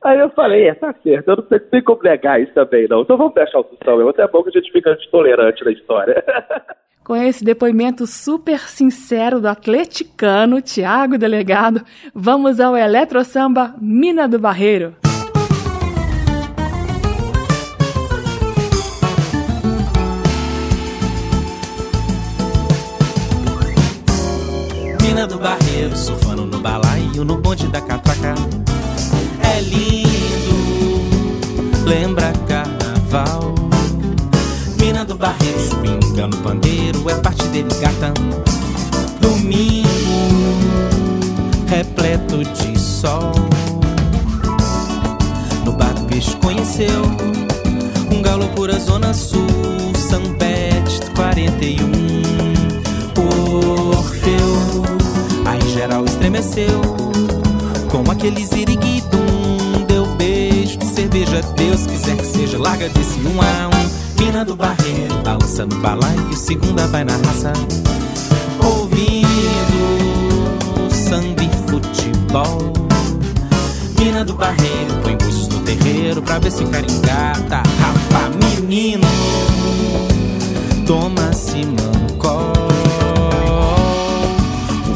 Aí eu falei, é, tá certo, eu não sei, tem como negar isso também, não. Então vamos deixar o Tostão mesmo. Até é bom que a gente fica tolerante na história. [LAUGHS] Com esse depoimento super sincero do atleticano Tiago Delegado, vamos ao Eletro Samba Mina do Barreiro. Mina do Barreiro, surfando no balaio, no bonde da catraca. É lindo, lembra carnaval Mina do barreiro, swinga no pandeiro, é parte dele gata. Domingo, repleto de sol. No bar do peixe conheceu um galo por a zona sul, São Bete 41. Estremeceu, como aquele ziriguidum. Deu beijo de cerveja, Deus quiser que seja, larga desse um a um. Mina do barreiro, balança no balaio, segunda vai na raça. Ouvindo samba e futebol. Mina do barreiro, põe buzos no terreiro pra ver se engata. Rapa, menino, toma-se mancó.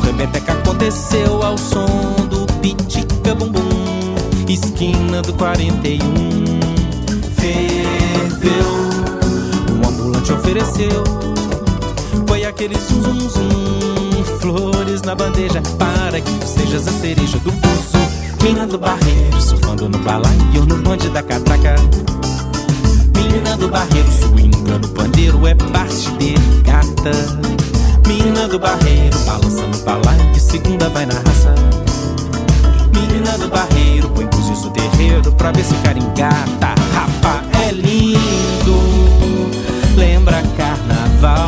Rebeteca aconteceu ao som do pitica bumbum. Esquina do 41, ferveu te ofereceu foi aquele zum zum zum. Flores na bandeja para que tu sejas a cereja do buzo. Mina do barreiro surfando no balaio no bonde da catraca. Mina do barreiro swinga no pandeiro é parte dele gata mina do barreiro balança no balaio segunda vai na raça Menina do barreiro, põe búzios no terreiro pra ver se o cara engata. Rapa é lindo lembra carnaval.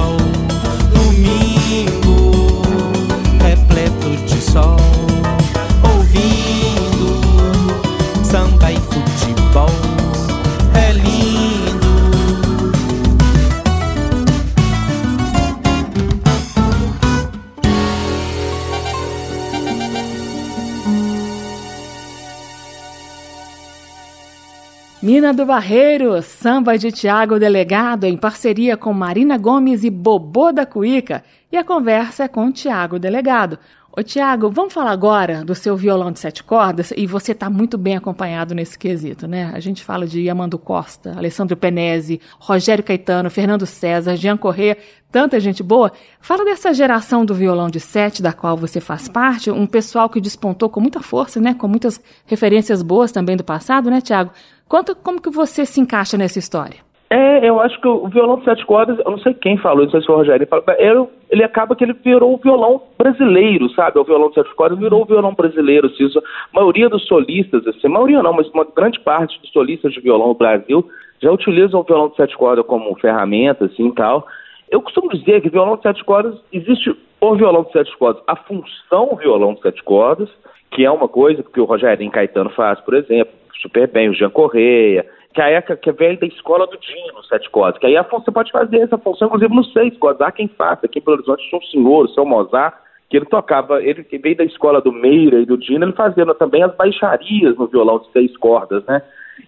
Menina do Barreiro, samba de Tiago Delegado em parceria com Marina Gomes e Bobô da Cuíca. E a conversa é com Tiago Delegado. Ô Tiago, vamos falar agora do seu violão de sete cordas e você está muito bem acompanhado nesse quesito, né? A gente fala de Yamando Costa, Alessandro Penese, Rogério Caetano, Fernando César, Jean Corrêa, tanta gente boa. Fala dessa geração do violão de sete da qual você faz parte, um pessoal que despontou com muita força, né? Com muitas referências boas também do passado, né, Tiago? Conta como que você se encaixa nessa história. É, eu acho que o violão de sete cordas, eu não sei quem falou, não sei se foi o Rogério, ele, ele acaba que ele virou o violão brasileiro, sabe? O violão de sete cordas virou o violão brasileiro. Assim, a maioria dos solistas, assim, a maioria não, mas uma grande parte dos solistas de violão no Brasil já utilizam o violão de sete cordas como ferramenta, assim, tal. Eu costumo dizer que violão de sete cordas, existe o violão de sete cordas, a função violão de sete cordas, que é uma coisa que o Rogerinho Caetano faz, por exemplo, super bem, o Jean Correia, que é, que velho da escola do Dino, sete cordas, que aí a função, você pode fazer essa função, inclusive, nos seis cordas. Há quem faça, aqui em Belo Horizonte tinha um senhor, o seu Mozart, que ele tocava, ele que veio da escola do Meira e do Dino, ele fazia também as baixarias no violão de seis cordas, né?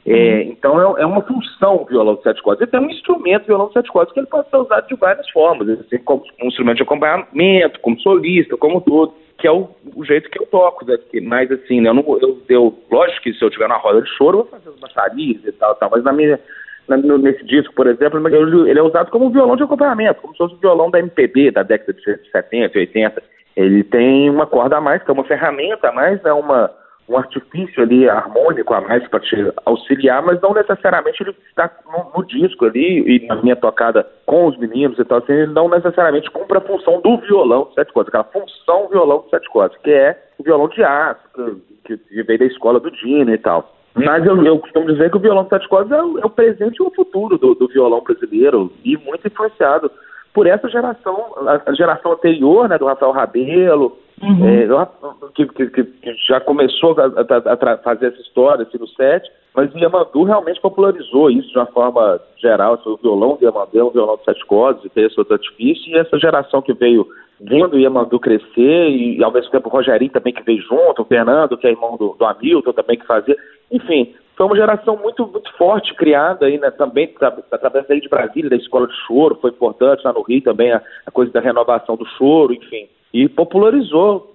É, uhum. então é, é, uma função o violão de sete cordas. Ele tem um instrumento, violão de sete cordas, que ele pode ser usado de várias formas, assim, como um instrumento de acompanhamento, como solista, como tudo que é o, o, jeito que eu toco, né? mas assim, né? eu, não, eu, eu, lógico que se eu tiver na roda de choro, eu vou fazer as baixarias e tal, tal mas na minha, na, no, nesse disco, por exemplo, ele é usado como violão de acompanhamento, como se fosse o violão da MPB da década de 70, 80. Ele tem uma corda a mais, que é uma ferramenta a mais, é uma um artifício ali harmônico a mais para te auxiliar, mas não necessariamente ele está no, no, disco ali e na minha tocada com os meninos e tal, assim, ele não necessariamente cumpre a função do violão de sete cordas, aquela função violão de sete cordas, que é o violão de aço, que, que veio da escola do Dino e tal. Mas eu, eu, costumo dizer que o violão de sete cordas é o, é o presente e o futuro do, do violão brasileiro e muito influenciado por essa geração, a geração anterior, né, do Rafael Rabelo, uhum. é, que, que, que, já começou a, a, a, fazer essa história assim, no set, mas o Yamandu realmente popularizou isso de uma forma geral, assim, o violão do Yamandu é um violão de sete cordas, e tem esse outro artifício, e essa geração que veio vendo o Yamandu crescer, e, ao mesmo tempo o Rogerinho também que veio junto, o Fernando, que é irmão do, do Hamilton também que fazia, enfim, foi uma geração muito, muito forte criada aí, né, também através de Brasília, da escola de choro, foi importante lá no Rio também a, a coisa da renovação do choro, enfim, e popularizou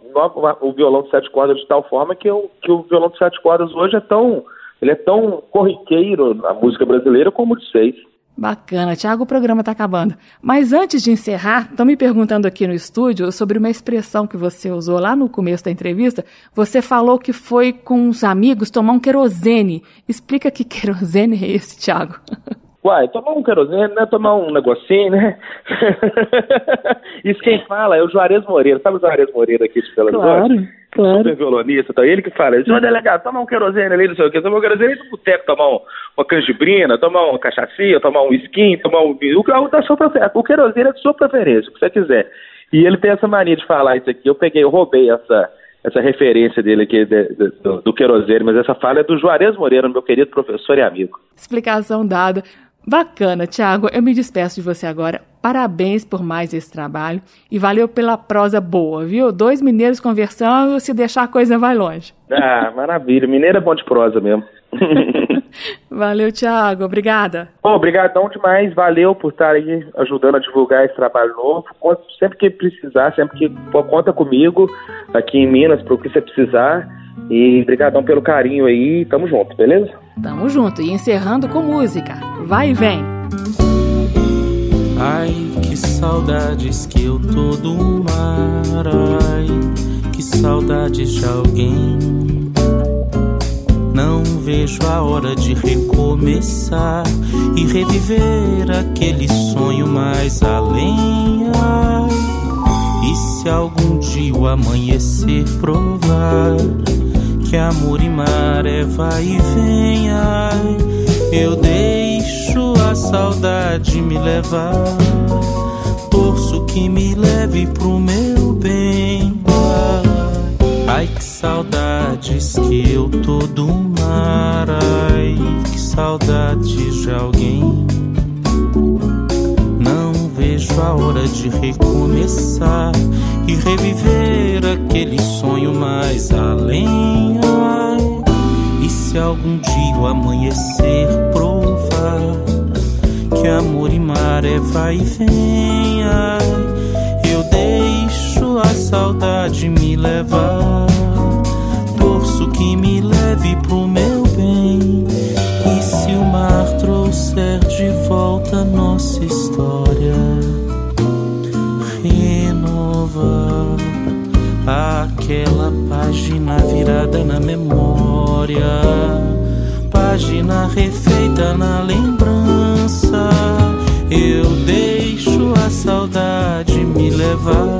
o violão de sete cordas de tal forma que, eu, que o violão de sete cordas hoje é tão ele é tão corriqueiro na música brasileira como o de seis. Bacana, Tiago, o programa está acabando. Mas antes de encerrar, estão me perguntando aqui no estúdio sobre uma expressão que você usou lá no começo da entrevista. Você falou que foi com os amigos tomar um querosene. Explica que [LAUGHS] querosene é esse, Tiago. Uai, tomar um querosene, né? Tomar um negocinho, né? [LAUGHS] Isso quem fala é o Juarez Moreira. Sabe o Juarez Moreira aqui de Belo Claro, claro. Super violonista, tá? ele que fala. Senhor delegado, tomar um querosene ali, não sei o quê. Tomar um querosene no boteco, tomar um, uma canjibrina, tomar uma cachaçinha, tomar um skin, tomar um vinho. O, da sua preferência. o querosene é de sua preferência, o que você quiser. E ele tem essa mania de falar isso aqui. Eu peguei, eu roubei essa essa referência dele aqui de, de, do, do querosene, mas essa fala é do Juarez Moreira, meu querido professor e amigo. Explicação dada. Bacana, Tiago. Eu me despeço de você agora. Parabéns por mais esse trabalho e valeu pela prosa boa, viu? Dois mineiros conversando, se deixar a coisa vai longe. Ah, maravilha. Mineiro é bom de prosa mesmo. [LAUGHS] Valeu, Tiago. Obrigada. Bom, obrigadão demais. Valeu por estar aí ajudando a divulgar esse trabalho novo. Sempre que precisar, sempre que conta comigo aqui em Minas para o que você precisar. E brigadão pelo carinho aí. Tamo junto, beleza? Tamo junto. E encerrando com música. Vai e vem. Ai, que saudades que eu tô do mar. Ai, que saudades de alguém. Não vejo a hora de recomeçar e reviver aquele sonho mais além. Ai, e se algum dia o amanhecer provar que amor e maré vai e vem, ai, eu deixo a saudade me levar. Torço que me leve pro meu bem. Ai, ai que saudades que eu tô do mar, ai, que saudades de alguém. A hora de recomeçar e reviver aquele sonho mais além. Ai, se algum dia o amanhecer provar que amor e maré vai e vem, ai, eu deixo a saudade me levar. Torço que me aquela página virada na memória, página refeita na lembrança. Eu deixo a saudade me levar,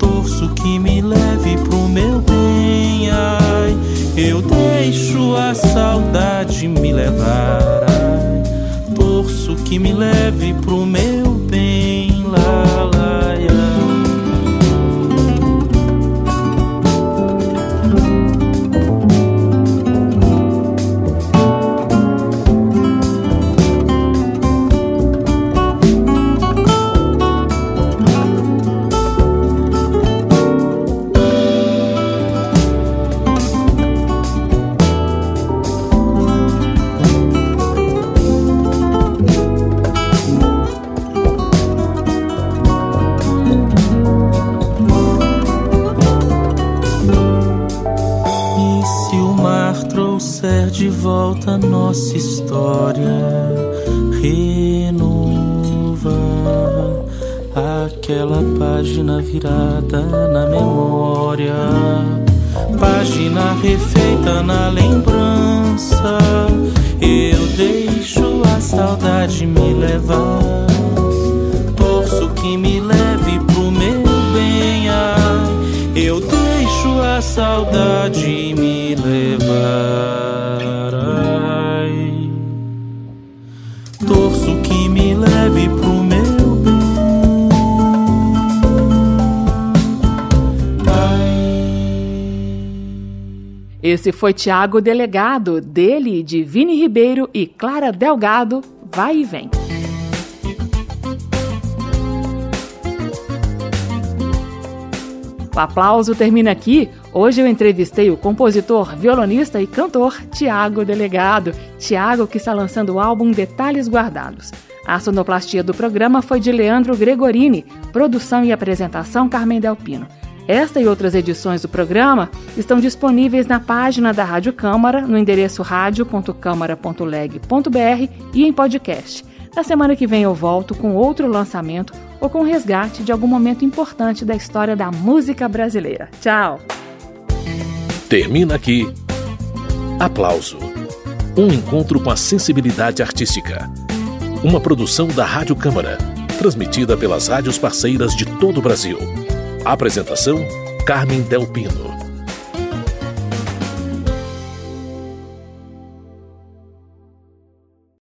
torço que me leve pro meu bem. Ai, eu deixo a saudade me levar, ai, torço que me leve pro meu de volta nossa história, renova aquela página virada na memória, página refeita na lembrança. Eu deixo a saudade me levar, torço que me saudade me levar. leve pro meu bem. Esse foi Tiago Delegado, dele de Vini Ribeiro e Clara Delgado, Vai e Vem. O aplauso termina aqui. Hoje eu entrevistei o compositor, violonista e cantor Tiago Delegado. Tiago que está lançando o álbum Detalhes Guardados. A sonoplastia do programa foi de Leandro Gregorini, produção e apresentação Carmen Delpino. Esta e outras edições do programa estão disponíveis na página da Rádio Câmara, no endereço radio.câmara.leg.br e em podcast. Na semana que vem eu volto com outro lançamento ou com resgate de algum momento importante da história da música brasileira. Tchau! Termina aqui. Aplauso. Um encontro com a sensibilidade artística uma produção da Rádio Câmara, transmitida pelas rádios parceiras de todo o Brasil. Apresentação: Carmen Del Pino.